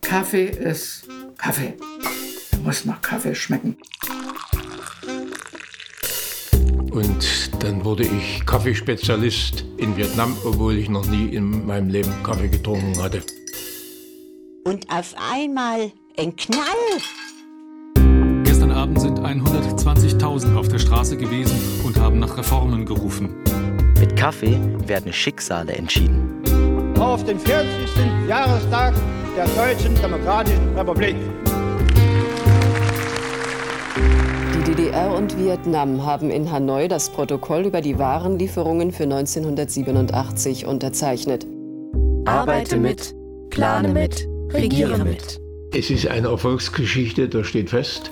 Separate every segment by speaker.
Speaker 1: Kaffee ist Kaffee. Er muss nach Kaffee schmecken.
Speaker 2: Und dann wurde ich Kaffeespezialist in Vietnam, obwohl ich noch nie in meinem Leben Kaffee getrunken hatte.
Speaker 3: Und auf einmal ein Knall.
Speaker 4: Gestern Abend sind 120.000 auf der Straße gewesen und haben nach Reformen gerufen.
Speaker 5: Mit Kaffee werden Schicksale entschieden.
Speaker 6: Auf den 40. Jahrestag der Deutschen Demokratischen Republik.
Speaker 7: Die DDR und Vietnam haben in Hanoi das Protokoll über die Warenlieferungen für 1987 unterzeichnet.
Speaker 8: Arbeite mit, plane mit, regiere mit.
Speaker 2: Es ist eine Erfolgsgeschichte, das steht fest.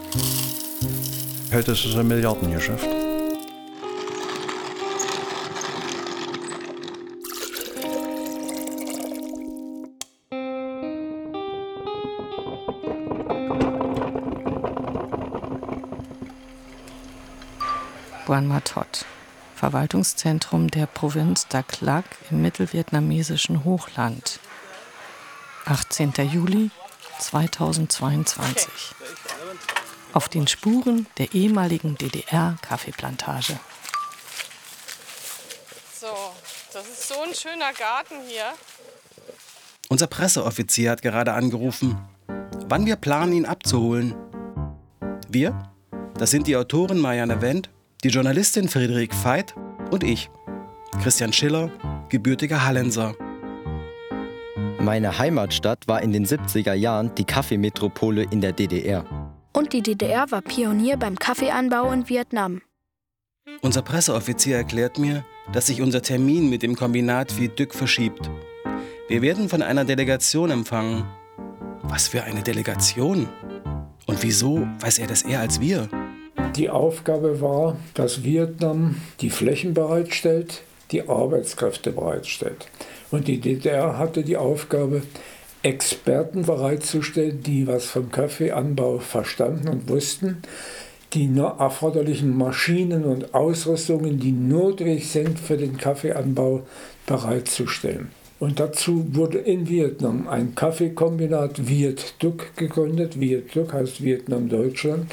Speaker 9: Heute ist es ein Milliardengeschäft.
Speaker 10: Buon Matot, Verwaltungszentrum der Provinz Dak Lak im mittelvietnamesischen Hochland. 18. Juli 2022. Auf den Spuren der ehemaligen DDR-Kaffeeplantage.
Speaker 11: So, das ist so ein schöner Garten hier.
Speaker 12: Unser Presseoffizier hat gerade angerufen, wann wir planen, ihn abzuholen. Wir? Das sind die Autorin Marianne Wendt, die Journalistin Friederik Veit und ich, Christian Schiller, gebürtiger Hallenser.
Speaker 5: Meine Heimatstadt war in den 70er Jahren die Kaffeemetropole in der DDR.
Speaker 13: Und die DDR war Pionier beim Kaffeeanbau in Vietnam.
Speaker 12: Unser Presseoffizier erklärt mir, dass sich unser Termin mit dem Kombinat wie Dück verschiebt. Wir werden von einer Delegation empfangen. Was für eine Delegation? Und wieso weiß er das eher als wir?
Speaker 14: Die Aufgabe war, dass Vietnam die Flächen bereitstellt, die Arbeitskräfte bereitstellt. Und die DDR hatte die Aufgabe, Experten bereitzustellen, die was vom Kaffeeanbau verstanden und wussten, die erforderlichen Maschinen und Ausrüstungen, die notwendig sind für den Kaffeeanbau, bereitzustellen. Und dazu wurde in Vietnam ein Kaffeekombinat Viet Duc gegründet. Viet Duc heißt Vietnam Deutschland.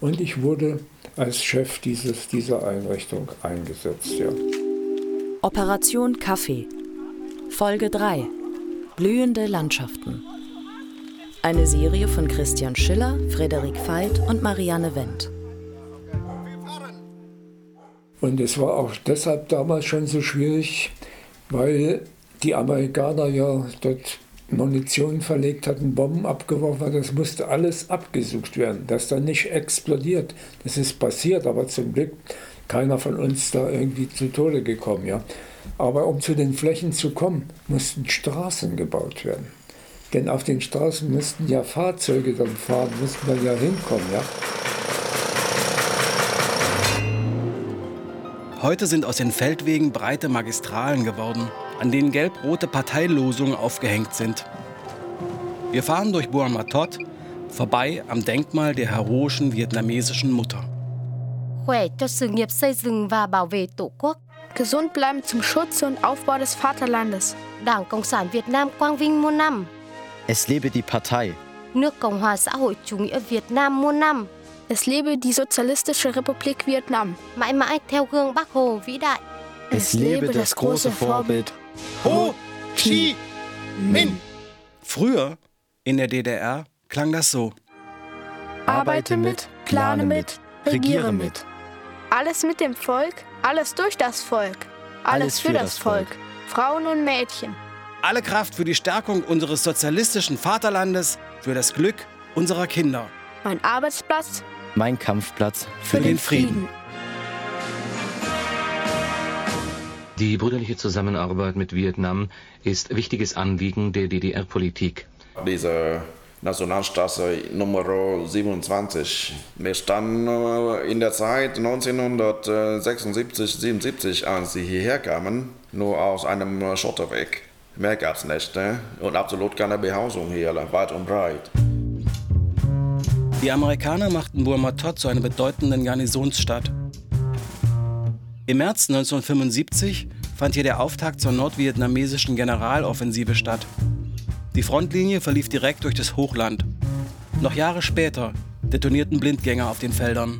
Speaker 14: Und ich wurde als Chef dieses, dieser Einrichtung eingesetzt. Ja.
Speaker 8: Operation Kaffee. Folge 3. Blühende Landschaften. Eine Serie von Christian Schiller, Frederik Veit und Marianne Wendt.
Speaker 14: Und es war auch deshalb damals schon so schwierig, weil die Amerikaner ja dort Munition verlegt hatten, Bomben abgeworfen hatten. Das musste alles abgesucht werden, dass da nicht explodiert. Das ist passiert, aber zum Glück keiner von uns da irgendwie zu Tode gekommen. Ja. Aber um zu den Flächen zu kommen, mussten Straßen gebaut werden. Denn auf den Straßen mussten ja Fahrzeuge dann fahren, mussten dann ja hinkommen. Ja.
Speaker 12: Heute sind aus den Feldwegen breite Magistralen geworden, an denen gelb-rote Parteilosungen aufgehängt sind. Wir fahren durch Buon Matot, vorbei am Denkmal der heroischen vietnamesischen Mutter.
Speaker 13: Gesund bleiben zum Schutz und Aufbau des Vaterlandes.
Speaker 5: Es lebe die Partei.
Speaker 13: Es lebe die Sozialistische Republik Vietnam.
Speaker 5: Es lebe das große Vorbild
Speaker 12: Ho Chi Minh. Früher in der DDR klang das so.
Speaker 8: Arbeite mit, plane mit, regiere mit.
Speaker 13: Alles mit dem Volk, alles durch das Volk, alles, für, das.
Speaker 5: Volk.
Speaker 13: Frauen und Mädchen.
Speaker 12: Alle Kraft für die Stärkung unseres sozialistischen Vaterlandes, für das Glück unserer Kinder.
Speaker 13: Mein Arbeitsplatz
Speaker 5: Mein Kampfplatz
Speaker 12: Für den Frieden.
Speaker 15: Die brüderliche Zusammenarbeit mit Vietnam ist wichtiges Anliegen der DDR-Politik.
Speaker 16: Diese Nationalstraße Nummer 27. Wir standen äh, in der Zeit 1976, 77, als sie hierher kamen, nur aus einem äh, Schotterweg. Mehr gab es nicht ne? und absolut keine Behausung hier, weit und breit.
Speaker 12: Die Amerikaner machten Burma-Tot zu einer bedeutenden Garnisonsstadt. Im März 1975 fand hier der Auftakt zur nordvietnamesischen Generaloffensive statt. Die Frontlinie verlief direkt durch das Hochland. Noch Jahre später detonierten Blindgänger auf den Feldern.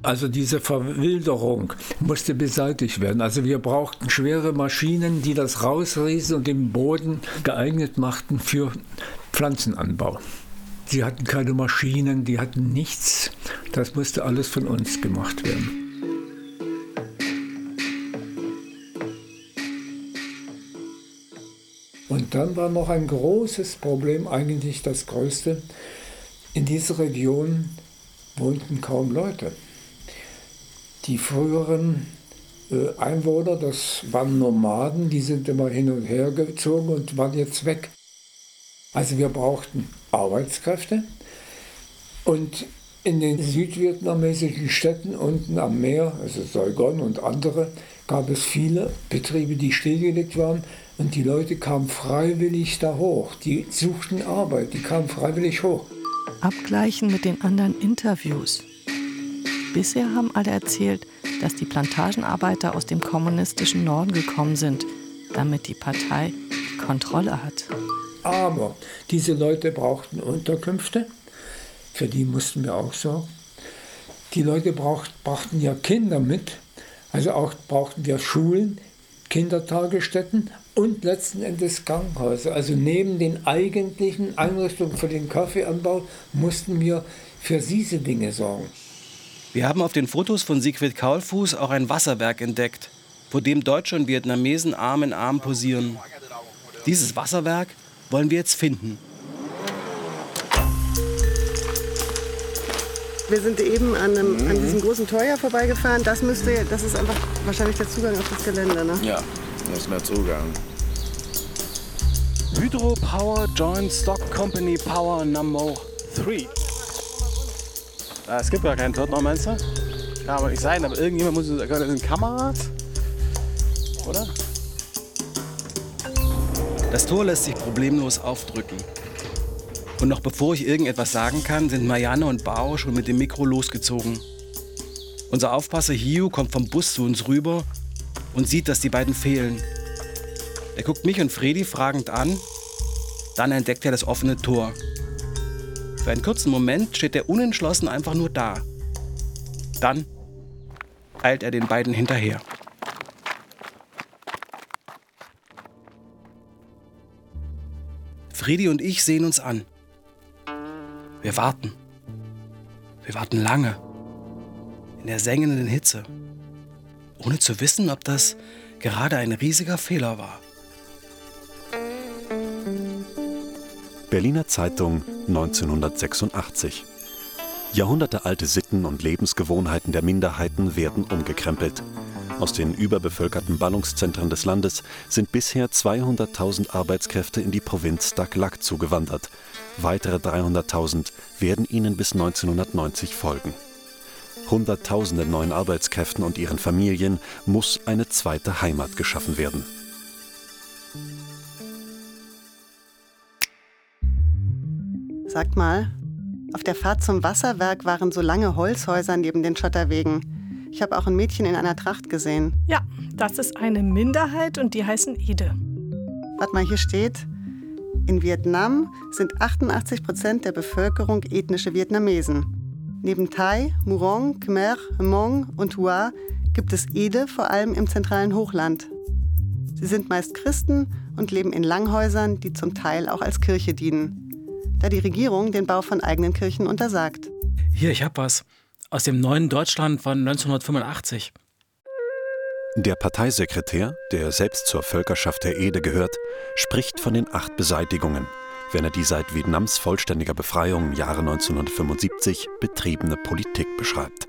Speaker 14: Also diese Verwilderung musste beseitigt werden. Also wir brauchten schwere Maschinen, die das rausriesen und den Boden geeignet machten für Pflanzenanbau. Sie hatten keine Maschinen, die hatten nichts. Das musste alles von uns gemacht werden. Und dann war noch ein großes Problem, eigentlich das größte. In dieser Region wohnten kaum Leute. Die früheren äh, Einwohner, das waren Nomaden, die sind immer hin und her gezogen und waren jetzt weg. Also wir brauchten Arbeitskräfte und in den südvietnamesischen Städten unten am Meer, also Saigon und andere, gab es viele Betriebe, die stillgelegt waren und die Leute kamen freiwillig da hoch. Die suchten Arbeit, die kamen freiwillig hoch.
Speaker 10: Abgleichen mit den anderen Interviews. Bisher haben alle erzählt, dass die Plantagenarbeiter aus dem kommunistischen Norden gekommen sind, damit die Partei die Kontrolle hat.
Speaker 14: Aber diese Leute brauchten Unterkünfte, für die mussten wir auch sorgen. Die Leute braucht, brachten ja Kinder mit, also auch brauchten wir Schulen, Kindertagesstätten und letzten Endes Krankenhäuser. Also neben den eigentlichen Einrichtungen für den Kaffeeanbau mussten wir für diese Dinge sorgen.
Speaker 12: Wir haben auf den Fotos von Siegfried Kaulfuß auch ein Wasserwerk entdeckt, vor dem Deutsche und Vietnamesen Arm in Arm posieren. Dieses Wasserwerk wollen wir jetzt finden.
Speaker 17: Wir sind eben an, einem, mhm. an diesem großen Tor vorbeigefahren. Das müsste, das ist einfach wahrscheinlich der Zugang auf das Gelände, ne?
Speaker 16: Ja, das ist der Zugang.
Speaker 12: Hydro Power Joint Stock Company Power Number 3.
Speaker 18: Ah, es gibt gar keinen Tod noch, meinst du? Kann aber nicht sein, aber irgendjemand muss es in Kameras. Oder?
Speaker 12: Das Tor lässt sich problemlos aufdrücken. Und noch bevor ich irgendetwas sagen kann, sind Marianne und Bao schon mit dem Mikro losgezogen. Unser Aufpasser Hiu kommt vom Bus zu uns rüber und sieht, dass die beiden fehlen. Er guckt mich und Fredi fragend an, dann entdeckt er das offene Tor. Für einen kurzen Moment steht er unentschlossen einfach nur da. Dann eilt er den beiden hinterher. Fredi und ich sehen uns an. Wir warten. Wir warten lange. In der sengenden Hitze. Ohne zu wissen, ob das gerade ein riesiger Fehler war.
Speaker 19: Berliner Zeitung 1986. Jahrhundertealte Sitten und Lebensgewohnheiten der Minderheiten werden umgekrempelt. Aus den überbevölkerten Ballungszentren des Landes sind bisher 200.000 Arbeitskräfte in die Provinz Daklak zugewandert. Weitere 300.000 werden ihnen bis 1990 folgen. Hunderttausenden neuen Arbeitskräften und ihren Familien muss eine zweite Heimat geschaffen werden.
Speaker 17: Sagt mal, auf der Fahrt zum Wasserwerk waren so lange Holzhäuser neben den Schotterwegen. Ich habe auch ein Mädchen in einer Tracht gesehen.
Speaker 11: Ja, das ist eine Minderheit und die heißen Ede.
Speaker 17: Warte mal, hier steht, in Vietnam sind 88 Prozent der Bevölkerung ethnische Vietnamesen. Neben Thai, Murong, Khmer, Hmong und Hua gibt es Ede vor allem im zentralen Hochland. Sie sind meist Christen und leben in Langhäusern, die zum Teil auch als Kirche dienen da die Regierung den Bau von eigenen Kirchen untersagt.
Speaker 12: Hier, ich hab was. Aus dem neuen Deutschland von 1985.
Speaker 19: Der Parteisekretär, der selbst zur Völkerschaft der Ede gehört, spricht von den acht Beseitigungen, wenn er die seit Vietnams vollständiger Befreiung im Jahre 1975 betriebene Politik beschreibt.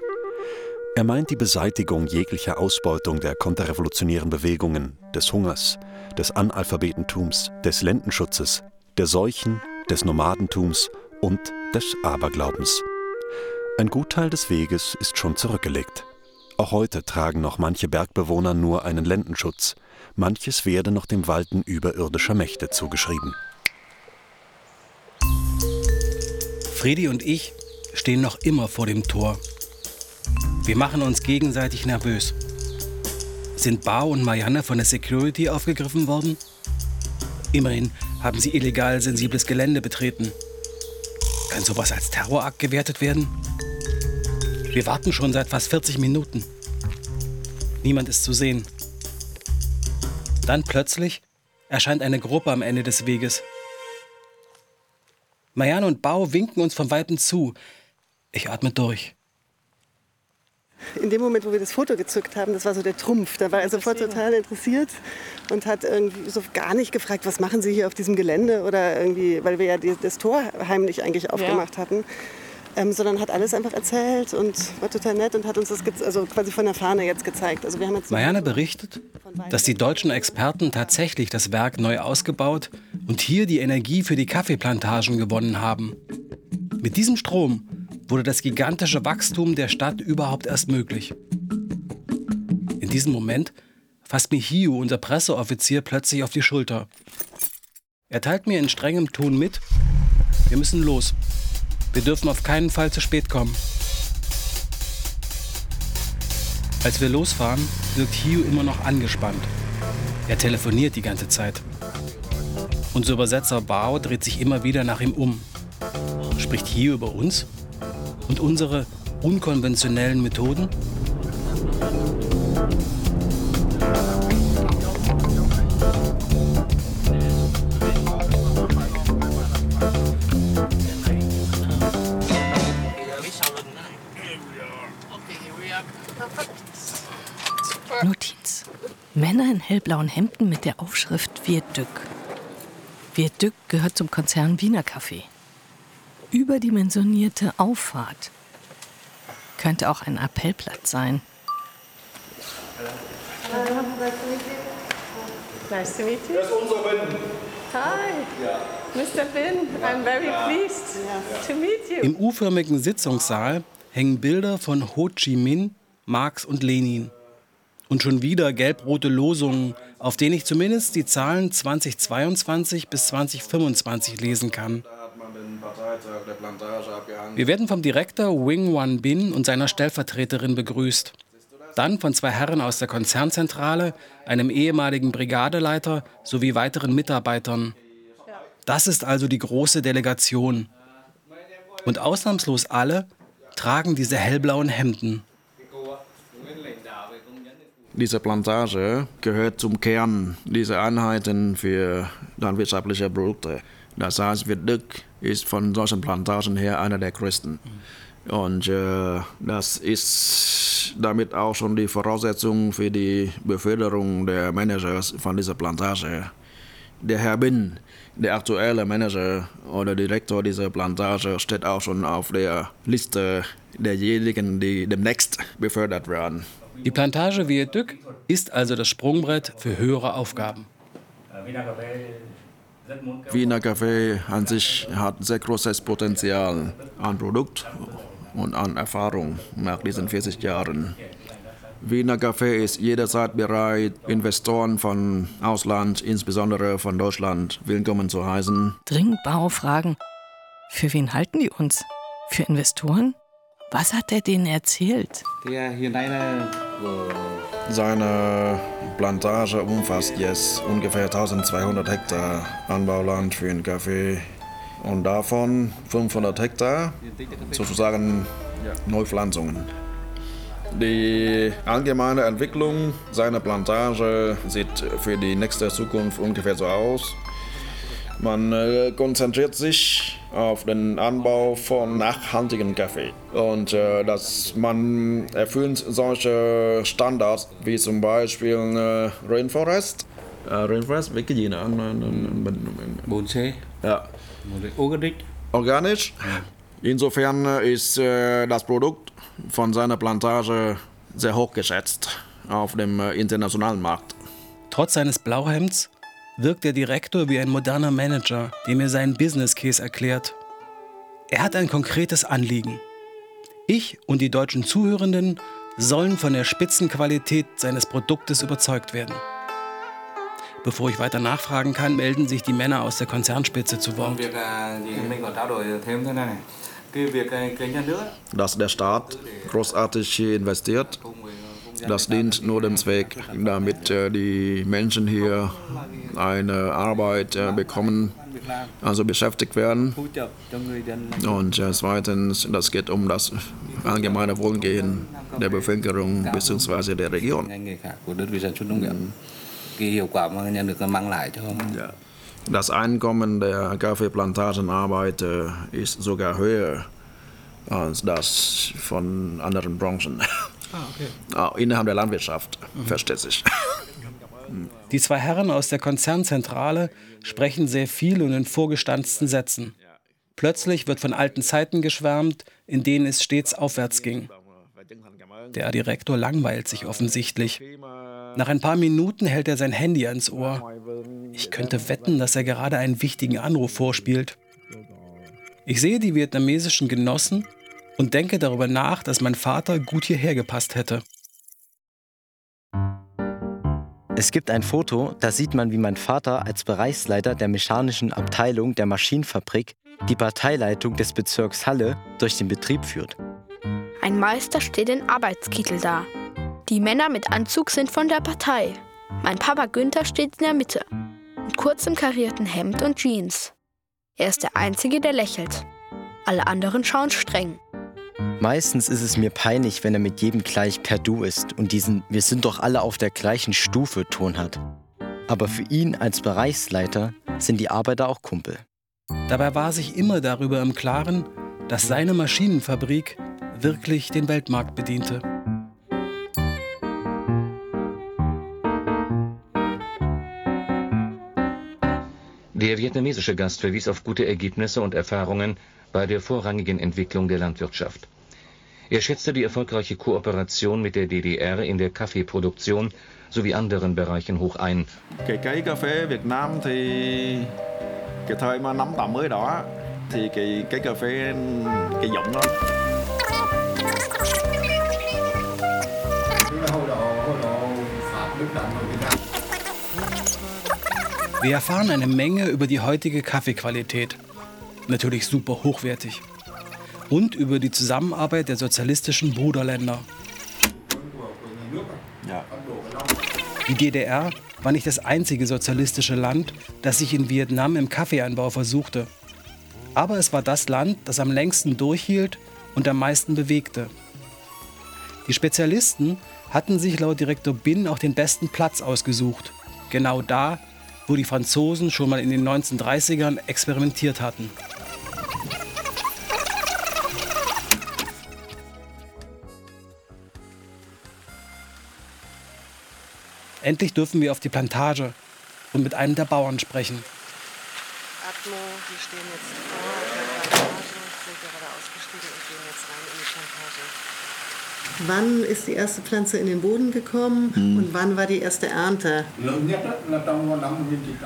Speaker 19: Er meint die Beseitigung jeglicher Ausbeutung der konterrevolutionären Bewegungen, des Hungers, des Analphabetentums, des Lendenschutzes, der Seuchen, des Nomadentums und des Aberglaubens. Ein Gutteil des Weges ist schon zurückgelegt. Auch heute tragen noch manche Bergbewohner nur einen Lendenschutz, manches werde noch dem Walten überirdischer Mächte zugeschrieben.
Speaker 12: Fredi und ich stehen noch immer vor dem Tor. Wir machen uns gegenseitig nervös. Sind Bao und Marianne von der Security aufgegriffen worden? Immerhin haben sie illegal sensibles Gelände betreten. Kann sowas als Terrorakt gewertet werden? Wir warten schon seit fast 40 Minuten. Niemand ist zu sehen. Dann plötzlich erscheint eine Gruppe am Ende des Weges. Marianne und Bau winken uns von Weitem zu. Ich atme durch.
Speaker 17: In dem Moment, wo wir das Foto gezückt haben, das war so der Trumpf. Da war er sofort total interessiert und hat irgendwie so gar nicht gefragt, was machen Sie hier auf diesem Gelände oder irgendwie, weil wir ja die, das Tor heimlich eigentlich aufgemacht ja. hatten. Ähm, sondern hat alles einfach erzählt und war total nett und hat uns das also quasi von der Fahne jetzt gezeigt. Also wir haben jetzt
Speaker 12: Marianne berichtet, dass die deutschen Experten tatsächlich das Werk neu ausgebaut und hier die Energie für die Kaffeeplantagen gewonnen haben. Mit diesem Strom wurde das gigantische Wachstum der Stadt überhaupt erst möglich. In diesem Moment fasst mir Hiu, unser Presseoffizier, plötzlich auf die Schulter. Er teilt mir in strengem Ton mit, wir müssen los. Wir dürfen auf keinen Fall zu spät kommen. Als wir losfahren, wirkt Hugh immer noch angespannt. Er telefoniert die ganze Zeit. Unser Übersetzer Bao dreht sich immer wieder nach ihm um. Spricht Hugh über uns und unsere unkonventionellen Methoden?
Speaker 10: Notiz. Männer in hellblauen Hemden mit der Aufschrift Vierdück. Vierdück gehört zum Konzern Wiener Kaffee. Überdimensionierte Auffahrt. Könnte auch ein Appellplatz sein.
Speaker 20: Nice to meet you. Das ist unser Ben. Hi, Mr. Ben. I'm very pleased to meet you.
Speaker 12: Im U-förmigen Sitzungssaal hängen Bilder von Ho Chi Minh, Marx und Lenin. Und schon wieder gelb-rote Losungen, auf denen ich zumindest die Zahlen 2022 bis 2025 lesen kann. Wir werden vom Direktor Wing Wan Bin und seiner Stellvertreterin begrüßt. Dann von zwei Herren aus der Konzernzentrale, einem ehemaligen Brigadeleiter sowie weiteren Mitarbeitern. Das ist also die große Delegation. Und ausnahmslos alle tragen diese hellblauen Hemden.
Speaker 16: Diese Plantage gehört zum Kern dieser Einheiten für landwirtschaftliche Produkte. Das heißt, Wirdück ist von solchen Plantagen her einer der größten. Und äh, das ist damit auch schon die Voraussetzung für die Beförderung der Managers von dieser Plantage. Der Herr Bin, der aktuelle Manager oder Direktor dieser Plantage, steht auch schon auf der Liste derjenigen, die demnächst befördert werden.
Speaker 12: Die Plantage Viaduc ist also das Sprungbrett für höhere Aufgaben.
Speaker 16: Wiener Kaffee an sich hat sehr großes Potenzial an Produkt und an Erfahrung nach diesen 40 Jahren. Wiener Kaffee ist jederzeit bereit, Investoren von Ausland, insbesondere von Deutschland, willkommen zu heißen.
Speaker 10: Dringend Baufragen. Für wen halten die uns? Für Investoren? Was hat er denen erzählt?
Speaker 16: Seine Plantage umfasst jetzt ungefähr 1200 Hektar Anbauland für den Kaffee und davon 500 Hektar sozusagen Neupflanzungen. Die allgemeine Entwicklung seiner Plantage sieht für die nächste Zukunft ungefähr so aus. Man äh, konzentriert sich auf den Anbau von nachhaltigem Kaffee. Und äh, dass man erfüllt solche Standards wie zum Beispiel äh, Rainforest. Äh, Rainforest, welche gì nữa?
Speaker 1: Bonsai.
Speaker 16: Ja.
Speaker 1: Organisch.
Speaker 16: Organisch. Insofern ist äh, das Produkt von seiner Plantage sehr hoch geschätzt auf dem äh, internationalen Markt.
Speaker 12: Trotz seines Blauhemds wirkt der Direktor wie ein moderner Manager, der mir seinen Business Case erklärt. Er hat ein konkretes Anliegen. Ich und die deutschen Zuhörenden sollen von der Spitzenqualität seines Produktes überzeugt werden. Bevor ich weiter nachfragen kann, melden sich die Männer aus der Konzernspitze zu Wort.
Speaker 16: Dass der Staat großartig hier investiert, Das dient nur dem Zweck, damit äh, die Menschen hier eine Arbeit äh, bekommen, also beschäftigt werden. Und äh, zweitens, das geht um das allgemeine Wohlgehen der Bevölkerung bzw. der Region. Das Einkommen der Kaffeeplantagenarbeiter ist sogar höher als das von anderen Branchen.
Speaker 12: Ah, okay.
Speaker 16: Auch innerhalb der Landwirtschaft, versteht sich.
Speaker 12: Die zwei Herren aus der Konzernzentrale sprechen sehr viel und in vorgestanzten Sätzen. Plötzlich wird von alten Zeiten geschwärmt, in denen es stets aufwärts ging. Der Direktor langweilt sich offensichtlich. Nach ein paar Minuten hält er sein Handy ans Ohr. Ich könnte wetten, dass er gerade einen wichtigen Anruf vorspielt. Ich sehe die vietnamesischen Genossen und denke darüber nach, dass mein Vater gut hierher gepasst hätte.
Speaker 5: Es gibt ein Foto, da sieht man, wie mein Vater als Bereichsleiter der mechanischen Abteilung der Maschinenfabrik die Parteileitung des Bezirks Halle durch den Betrieb führt.
Speaker 13: Ein Meister steht in Arbeitskittel da. Die Männer mit Anzug sind von der Partei. Mein Papa Günther steht in der Mitte, mit kurzem karierten Hemd und Jeans. Er ist der Einzige, der lächelt. Alle anderen schauen streng.
Speaker 5: Meistens ist es mir peinlich, wenn er mit jedem gleich per Du ist und diesen Wir sind doch alle auf der gleichen Stufe Ton hat. Aber für ihn als Bereichsleiter sind die Arbeiter auch Kumpel.
Speaker 12: Dabei war sich immer darüber im Klaren, dass seine Maschinenfabrik wirklich den Weltmarkt bediente.
Speaker 15: Der vietnamesische Gast verwies auf gute Ergebnisse und Erfahrungen bei der vorrangigen Entwicklung der Landwirtschaft. Er schätzte die erfolgreiche Kooperation mit der DDR in der Kaffeeproduktion sowie anderen Bereichen hoch ein.
Speaker 16: Cái cây cà phê Việt Nam thì cái thời mà năm 80 đó thì cái cây cà phê cái giống nó
Speaker 12: Wir erfahren eine Menge über die heutige Kaffeequalität. Natürlich super hochwertig. Und über die Zusammenarbeit der sozialistischen Bruderländer. Die DDR war nicht das einzige sozialistische Land, das sich in Vietnam im Kaffeeanbau versuchte. Aber es war das Land, das am längsten durchhielt und am meisten bewegte. Die Spezialisten hatten sich laut Direktor Bin auch den besten Platz ausgesucht. Genau da, wo die Franzosen schon mal in den 1930ern experimentiert hatten. Endlich dürfen wir auf die Plantage und mit einem der Bauern sprechen.
Speaker 17: Atmo, die stehen jetzt vor der Plantage, sind gerade ausgestiegen und gehen jetzt rein in die Plantage. Wann ist die erste Pflanze in den Boden gekommen
Speaker 16: Hm.
Speaker 17: und wann war die erste Ernte?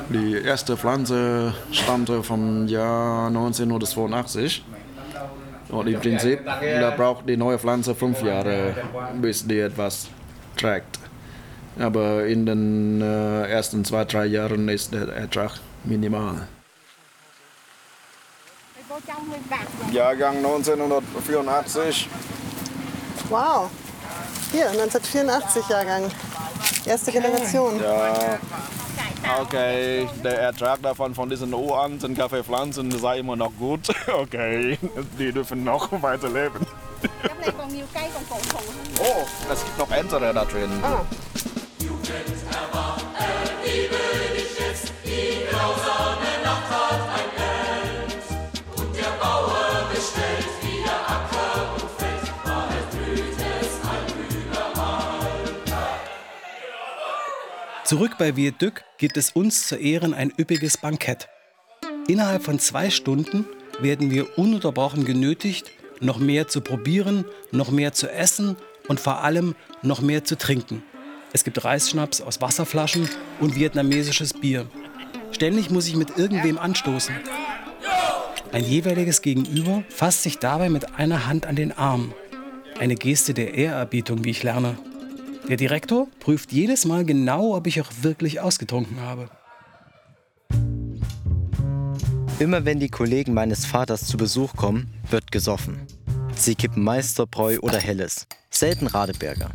Speaker 16: Die erste Pflanze stammte vom Jahr 1982. Und im Prinzip, da braucht die neue Pflanze fünf Jahre, bis die etwas trägt. Aber in den äh, ersten zwei, drei Jahren ist der Ertrag minimal. Jahrgang 1984.
Speaker 17: Wow, hier, 1984 Jahrgang. Erste Generation.
Speaker 16: Ja, okay, der Ertrag davon von diesen uralten Kaffeepflanzen sei immer noch gut. Okay, die dürfen noch weiterleben. Oh, es gibt noch ältere da drin.
Speaker 12: Zurück bei Viet Duc gibt es uns zu Ehren ein üppiges Bankett. Innerhalb von zwei Stunden werden wir ununterbrochen genötigt, noch mehr zu probieren, noch mehr zu essen und vor allem noch mehr zu trinken. Es gibt Reisschnaps aus Wasserflaschen und vietnamesisches Bier. Ständig muss ich mit irgendwem anstoßen. Ein jeweiliges Gegenüber fasst sich dabei mit einer Hand an den Arm. Eine Geste der Ehrerbietung, wie ich lerne. Der Direktor prüft jedes Mal genau, ob ich auch wirklich ausgetrunken habe.
Speaker 5: Immer wenn die Kollegen meines Vaters zu Besuch kommen, wird gesoffen. Sie kippen Meisterbräu oder Helles, selten Radeberger.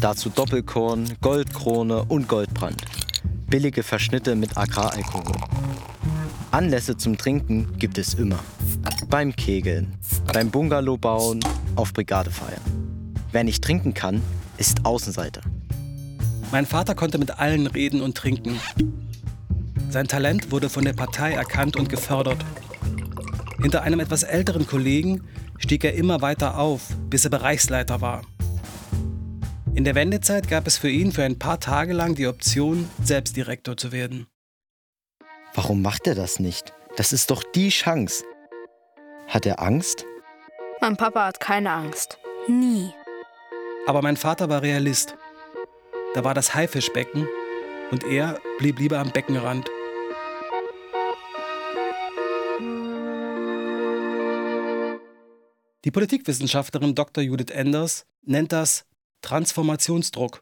Speaker 5: Dazu Doppelkorn, Goldkrone und Goldbrand. Billige Verschnitte mit Agraralkohol. Anlässe zum Trinken gibt es immer. Beim Kegeln, beim Bungalow bauen, auf Brigadefeiern. Wer nicht trinken kann, ist Außenseiter.
Speaker 12: Mein Vater konnte mit allen reden und trinken. Sein Talent wurde von der Partei erkannt und gefördert. Hinter einem etwas älteren Kollegen stieg er immer weiter auf, bis er Bereichsleiter war. In der Wendezeit gab es für ihn für ein paar Tage lang die Option, selbst Direktor zu werden.
Speaker 5: Warum macht er das nicht? Das ist doch die Chance. Hat er Angst?
Speaker 13: Mein Papa hat keine Angst. Nie.
Speaker 12: Aber mein Vater war Realist. Da war das Haifischbecken und er blieb lieber am Beckenrand. Die Politikwissenschaftlerin Dr. Judith Enders nennt das Transformationsdruck.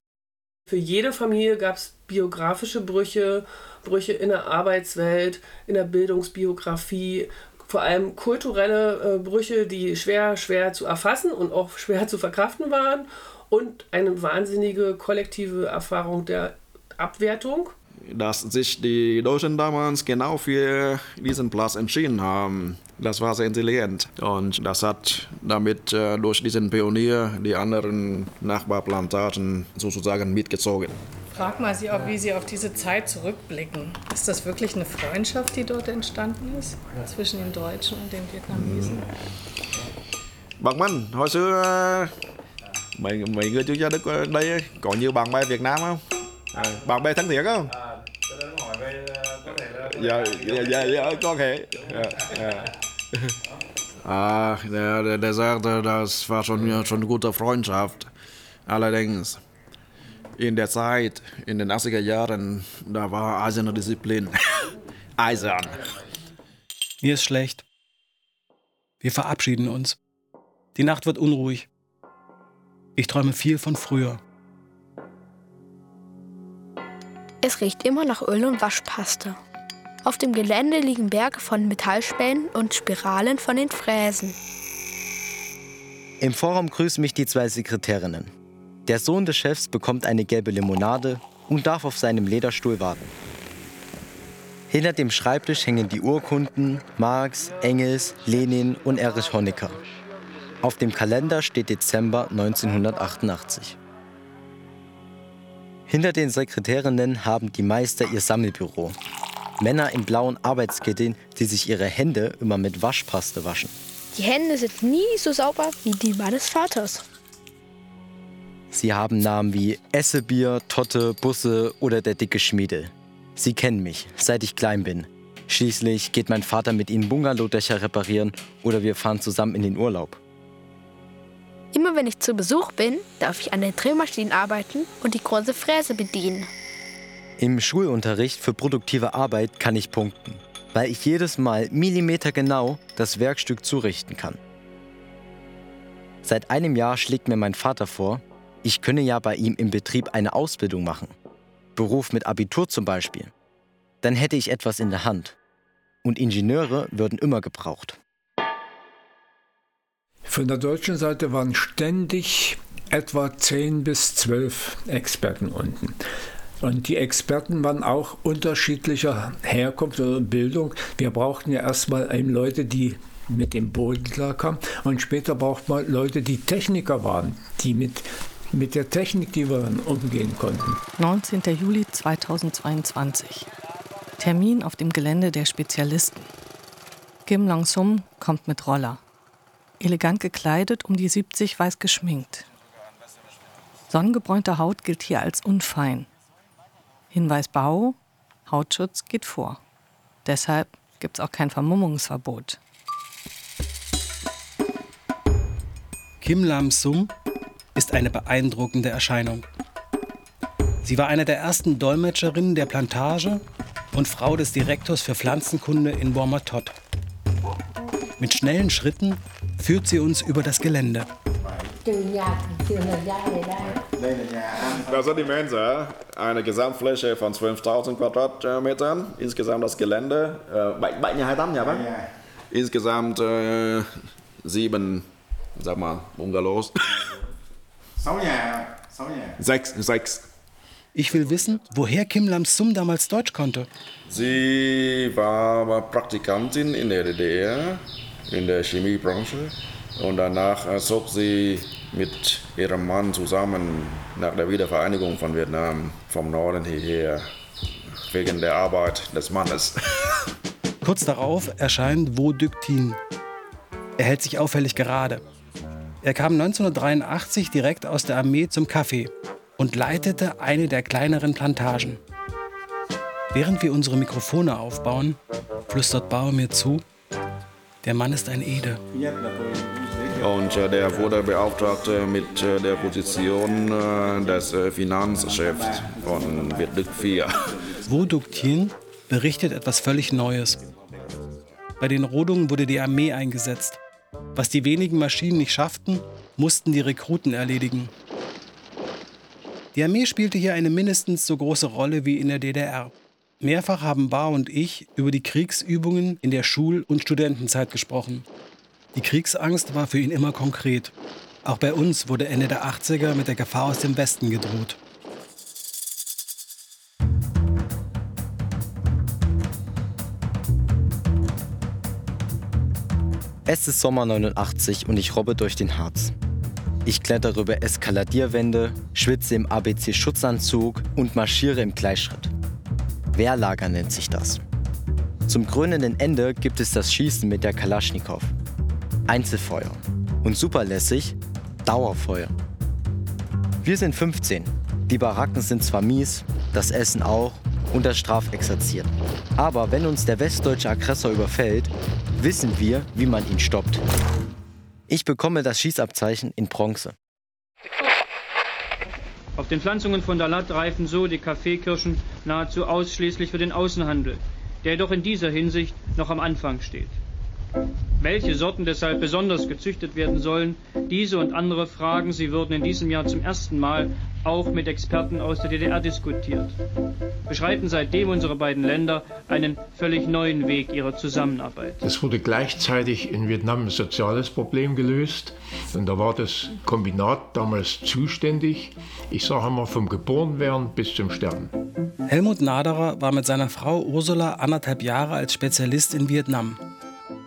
Speaker 20: Für jede Familie gab es biografische Brüche, Brüche in der Arbeitswelt, in der Bildungsbiografie, vor allem kulturelle äh, Brüche, die schwer, schwer zu erfassen und auch schwer zu verkraften waren und eine wahnsinnige kollektive Erfahrung der Abwertung.
Speaker 16: Dass sich die Deutschen damals genau für diesen Platz entschieden haben, das war sehr intelligent. Und das hat damit äh, durch diesen Pionier die anderen Nachbarplantagen sozusagen mitgezogen.
Speaker 11: Frag mal Sie auch, wie Sie auf diese Zeit zurückblicken. Ist das wirklich eine Freundschaft, die dort entstanden ist zwischen den Deutschen und den Vietnamesen?
Speaker 16: Bằng Minh, hồi xưa mấy mấy người gia Đức ở đây có nhiều bạn bè Việt Nam không? À, bạn bè thân thiện không? Ja, ja, ja, có thể. Ja, ja. Ah, der, der, der sagte, das war schon, schon eine gute Freundschaft. Allerdings, in der Zeit, in den 80er Jahren, da war eiserne Disziplin. Eisern.
Speaker 12: Mir ist schlecht. Wir verabschieden uns. Die Nacht wird unruhig. Ich träume viel von früher.
Speaker 13: Es riecht immer nach Öl und Waschpaste. Auf dem Gelände liegen Berge von Metallspänen und Spiralen von den Fräsen.
Speaker 5: Im Vorraum grüßen mich die zwei Sekretärinnen. Der Sohn des Chefs bekommt eine gelbe Limonade und darf auf seinem Lederstuhl warten. Hinter dem Schreibtisch hängen die Urkunden Marx, Engels, Lenin und Erich Honecker. Auf dem Kalender steht Dezember 1988. Hinter den Sekretärinnen haben die Meister ihr Sammelbüro. Männer in blauen Arbeitskitteln, die sich ihre Hände immer mit Waschpaste waschen.
Speaker 13: Die Hände sind nie so sauber wie die meines Vaters.
Speaker 5: Sie haben Namen wie Essebier, Totte, Busse oder der dicke Schmiedel. Sie kennen mich, seit ich klein bin. Schließlich geht mein Vater mit ihnen Bungalowdächer reparieren oder wir fahren zusammen in den Urlaub.
Speaker 13: Immer wenn ich zu Besuch bin, darf ich an den Drehmaschinen arbeiten und die große Fräse bedienen.
Speaker 5: Im Schulunterricht für produktive Arbeit kann ich punkten, weil ich jedes Mal millimetergenau das Werkstück zurichten kann. Seit einem Jahr schlägt mir mein Vater vor, ich könne ja bei ihm im Betrieb eine Ausbildung machen. Beruf mit Abitur zum Beispiel. Dann hätte ich etwas in der Hand. Und Ingenieure würden immer gebraucht.
Speaker 14: Von der deutschen Seite waren ständig etwa 10 bis 12 Experten unten. Und die Experten waren auch unterschiedlicher Herkunft oder Bildung. Wir brauchten ja erstmal eben Leute, die mit dem Boden klarkamen. Und später braucht man Leute, die Techniker waren, die mit, mit der Technik, die wir umgehen konnten.
Speaker 10: 19. Juli 2022. Termin auf dem Gelände der Spezialisten. Kim Long-sum kommt mit Roller. Elegant gekleidet, um die 70 weiß geschminkt. Sonnengebräunte Haut gilt hier als unfein. Hinweis Bau, Hautschutz geht vor. Deshalb gibt es auch kein Vermummungsverbot.
Speaker 12: Kim Lam-sum ist eine beeindruckende Erscheinung. Sie war eine der ersten Dolmetscherinnen der Plantage und Frau des Direktors für Pflanzenkunde in Wormatot. Mit schnellen Schritten führt sie uns über das Gelände.
Speaker 16: Das ist die Mensa, eine Gesamtfläche von 12.000 Quadratmetern. Insgesamt das Gelände, äh, Insgesamt äh, sieben, sag mal, Bungalows. Sechs, sechs.
Speaker 12: Ich will wissen, woher Kim Lam-sum damals Deutsch konnte.
Speaker 16: Sie war Praktikantin in der DDR, in der Chemiebranche. Und danach zog sie mit ihrem Mann zusammen nach der Wiedervereinigung von Vietnam vom Norden hierher, wegen der Arbeit des Mannes.
Speaker 12: Kurz darauf erscheint Vo Duc Tin. Er hält sich auffällig gerade. Er kam 1983 direkt aus der Armee zum Kaffee und leitete eine der kleineren Plantagen. Während wir unsere Mikrofone aufbauen, flüstert Bauer mir zu, der Mann ist ein Ede.
Speaker 16: Und äh, der wurde beauftragt äh, mit äh, der Position äh, des äh, Finanzchefs von Vietduc 4.
Speaker 12: Vo Duc Thien berichtet etwas völlig Neues. Bei den Rodungen wurde die Armee eingesetzt. Was die wenigen Maschinen nicht schafften, mussten die Rekruten erledigen. Die Armee spielte hier eine mindestens so große Rolle wie in der DDR. Mehrfach haben Bar und ich über die Kriegsübungen in der Schul- und Studentenzeit gesprochen. Die Kriegsangst war für ihn immer konkret. Auch bei uns wurde Ende der 80er mit der Gefahr aus dem Westen gedroht.
Speaker 5: Es ist Sommer 89 und ich robbe durch den Harz. Ich klettere über Eskaladierwände, schwitze im ABC-Schutzanzug und marschiere im Gleichschritt. Wehrlager nennt sich das. Zum krönenden Ende gibt es das Schießen mit der Kalaschnikow. Einzelfeuer. Und superlässig, Dauerfeuer. Wir sind 15. Die Baracken sind zwar mies, das Essen auch und das Strafexerziert. Aber wenn uns der westdeutsche Aggressor überfällt, wissen wir, wie man ihn stoppt. Ich bekomme das Schießabzeichen in Bronze.
Speaker 21: Auf den Pflanzungen von Dalat reifen so die Kaffeekirschen nahezu ausschließlich für den Außenhandel, der jedoch in dieser Hinsicht noch am Anfang steht. Welche Sorten deshalb besonders gezüchtet werden sollen, diese und andere Fragen, sie würden in diesem Jahr zum ersten Mal auch mit Experten aus der DDR diskutiert. Beschreiten seitdem unsere beiden Länder einen völlig neuen Weg ihrer Zusammenarbeit.
Speaker 2: Es wurde gleichzeitig in Vietnam ein soziales Problem gelöst. Und da war das Kombinat damals zuständig. Ich sage mal vom Geborenwerden bis zum Sterben.
Speaker 12: Helmut Naderer war mit seiner Frau Ursula anderthalb Jahre als Spezialist in Vietnam.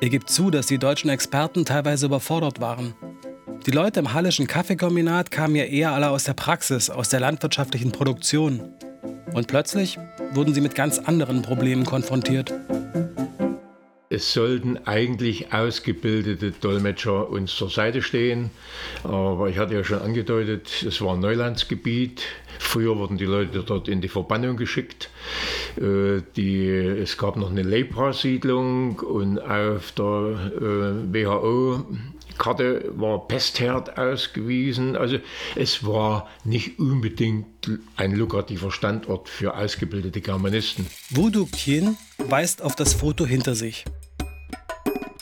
Speaker 12: Er gibt zu, dass die deutschen Experten teilweise überfordert waren. Die Leute im Hallischen Kaffeekombinat kamen ja eher alle aus der Praxis, aus der landwirtschaftlichen Produktion. Und plötzlich wurden sie mit ganz anderen Problemen konfrontiert.
Speaker 2: Es sollten eigentlich ausgebildete Dolmetscher uns zur Seite stehen. Aber ich hatte ja schon angedeutet, es war ein Neulandsgebiet. Früher wurden die Leute dort in die Verbannung geschickt. Äh, die, es gab noch eine Lepra-Siedlung und auf der äh, WHO Karte war Pestherd ausgewiesen. Also es war nicht unbedingt ein lukrativer Standort für ausgebildete Germanisten.
Speaker 12: Voodoo Kien weist auf das Foto hinter sich.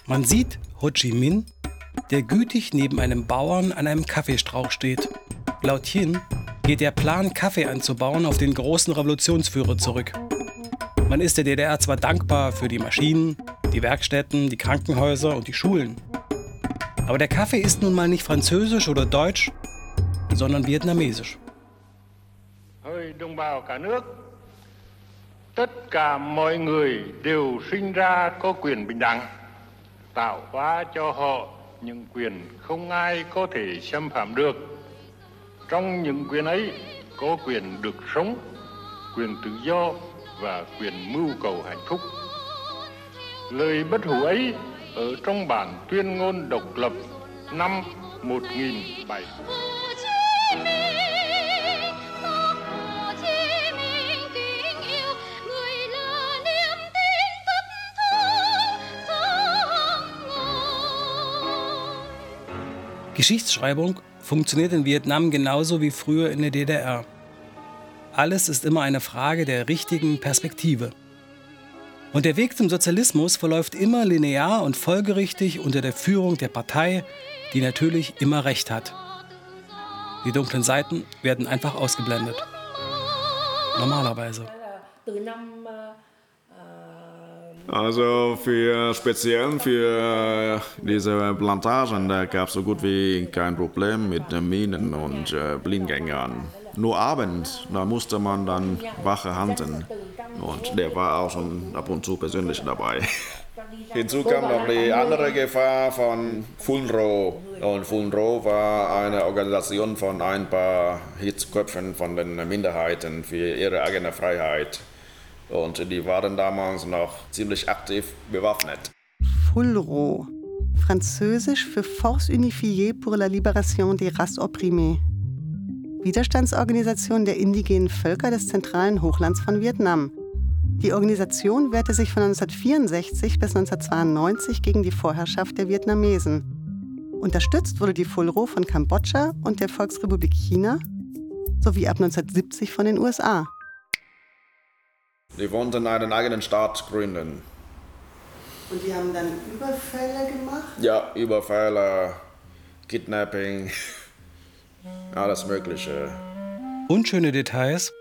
Speaker 12: Man sieht Ho Chi Minh, der gütig neben einem Bauern an einem Kaffeestrauch steht. Laut Hien geht der Plan, Kaffee anzubauen, auf den großen Revolutionsführer zurück. Man ist der DDR zwar dankbar für die Maschinen, die Werkstätten, die Krankenhäuser und die Schulen. Aber der Kaffee ist nun mal nicht französisch oder deutsch, sondern vietnamesisch.
Speaker 22: Trong những quyền ấy có quyền được sống, quyền tự do và quyền mưu cầu hạnh phúc. Lời bất hủ ấy ở trong bản tuyên ngôn độc lập năm 1007.
Speaker 12: Geschichtsschreibung funktioniert in Vietnam genauso wie früher in der DDR. Alles ist immer eine Frage der richtigen Perspektive. Und der Weg zum Sozialismus verläuft immer linear und folgerichtig unter der Führung der Partei, die natürlich immer recht hat. Die dunklen Seiten werden einfach ausgeblendet. Normalerweise.
Speaker 16: Also für speziell für diese Plantagen, da gab es so gut wie kein Problem mit Minen und äh, Blindgängern. Nur abends, da musste man dann Wache halten. Und der war auch schon ab und zu persönlich dabei. Hinzu kam noch die andere Gefahr von Funro. Und Funro war eine Organisation von ein paar Hitzköpfen von den Minderheiten für ihre eigene Freiheit. Und die waren damals noch ziemlich aktiv bewaffnet.
Speaker 17: FULRO, französisch für Force Unifiée pour la Libération des Races Opprimées. Widerstandsorganisation der indigenen Völker des zentralen Hochlands von Vietnam. Die Organisation wehrte sich von 1964 bis 1992 gegen die Vorherrschaft der Vietnamesen. Unterstützt wurde die FULRO von Kambodscha und der Volksrepublik China sowie ab 1970 von den USA.
Speaker 16: Die wollten einen eigenen Staat gründen.
Speaker 17: Und die haben dann Überfälle gemacht?
Speaker 16: Ja, Überfälle, Kidnapping, alles Mögliche.
Speaker 12: Unschöne Details,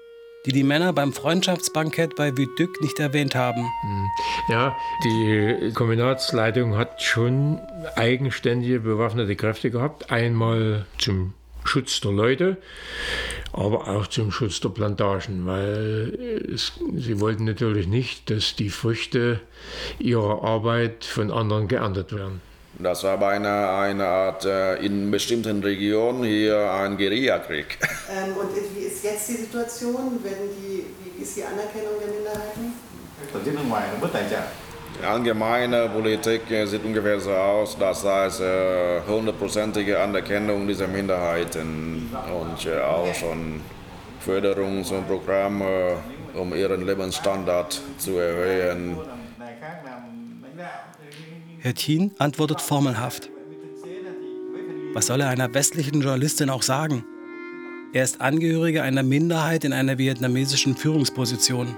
Speaker 12: die die Männer beim Freundschaftsbankett bei Viduc nicht erwähnt haben.
Speaker 2: Hm. Ja, die Kombinatsleitung hat schon eigenständige bewaffnete Kräfte gehabt. Einmal zum Schutz der Leute, aber auch zum Schutz der Plantagen, weil es, sie wollten natürlich nicht, dass die Früchte ihrer Arbeit von anderen geerntet werden.
Speaker 16: Das war bei einer, eine Art äh, in bestimmten Regionen hier ein Guerillakrieg.
Speaker 17: Ähm, und wie ist jetzt die Situation? Werden die, wie ist die Anerkennung der Minderheiten?
Speaker 16: Die allgemeine Politik sieht ungefähr so aus, das heißt äh, hundertprozentige Anerkennung dieser Minderheiten und äh, auch schon Förderungs- und Programme, um ihren Lebensstandard zu erhöhen.
Speaker 12: Herr Thien antwortet formelhaft. Was soll er einer westlichen Journalistin auch sagen? Er ist Angehöriger einer Minderheit in einer vietnamesischen Führungsposition.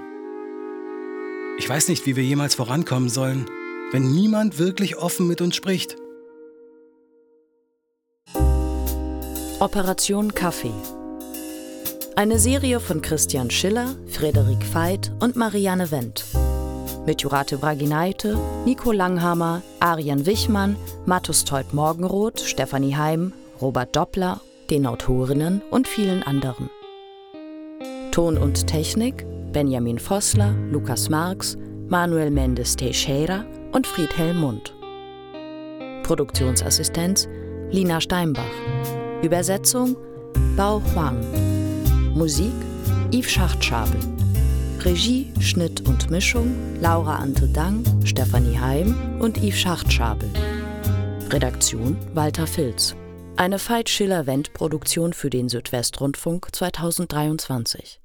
Speaker 12: Ich weiß nicht, wie wir jemals vorankommen sollen, wenn niemand wirklich offen mit uns spricht.
Speaker 8: Operation Kaffee. Eine Serie von Christian Schiller, Frederik Veit und Marianne Wendt. Mit Jurate Bragineite, Nico Langhammer, Arian Wichmann, Mattus Teut Morgenroth, Stefanie Heim, Robert Doppler, den Autorinnen und vielen anderen. Ton und Technik Benjamin Vossler, Lukas Marx, Manuel Mendes Teixeira und Friedhelm Mund. Produktionsassistenz Lina Steinbach. Übersetzung Bao Huang. Musik Yves Schachtschabel. Regie, Schnitt und Mischung Laura Ante Dang, Stefanie Heim und Yves Schachtschabel. Redaktion Walter Filz. Eine Veit Schiller-Wendt-Produktion für den Südwestrundfunk 2023.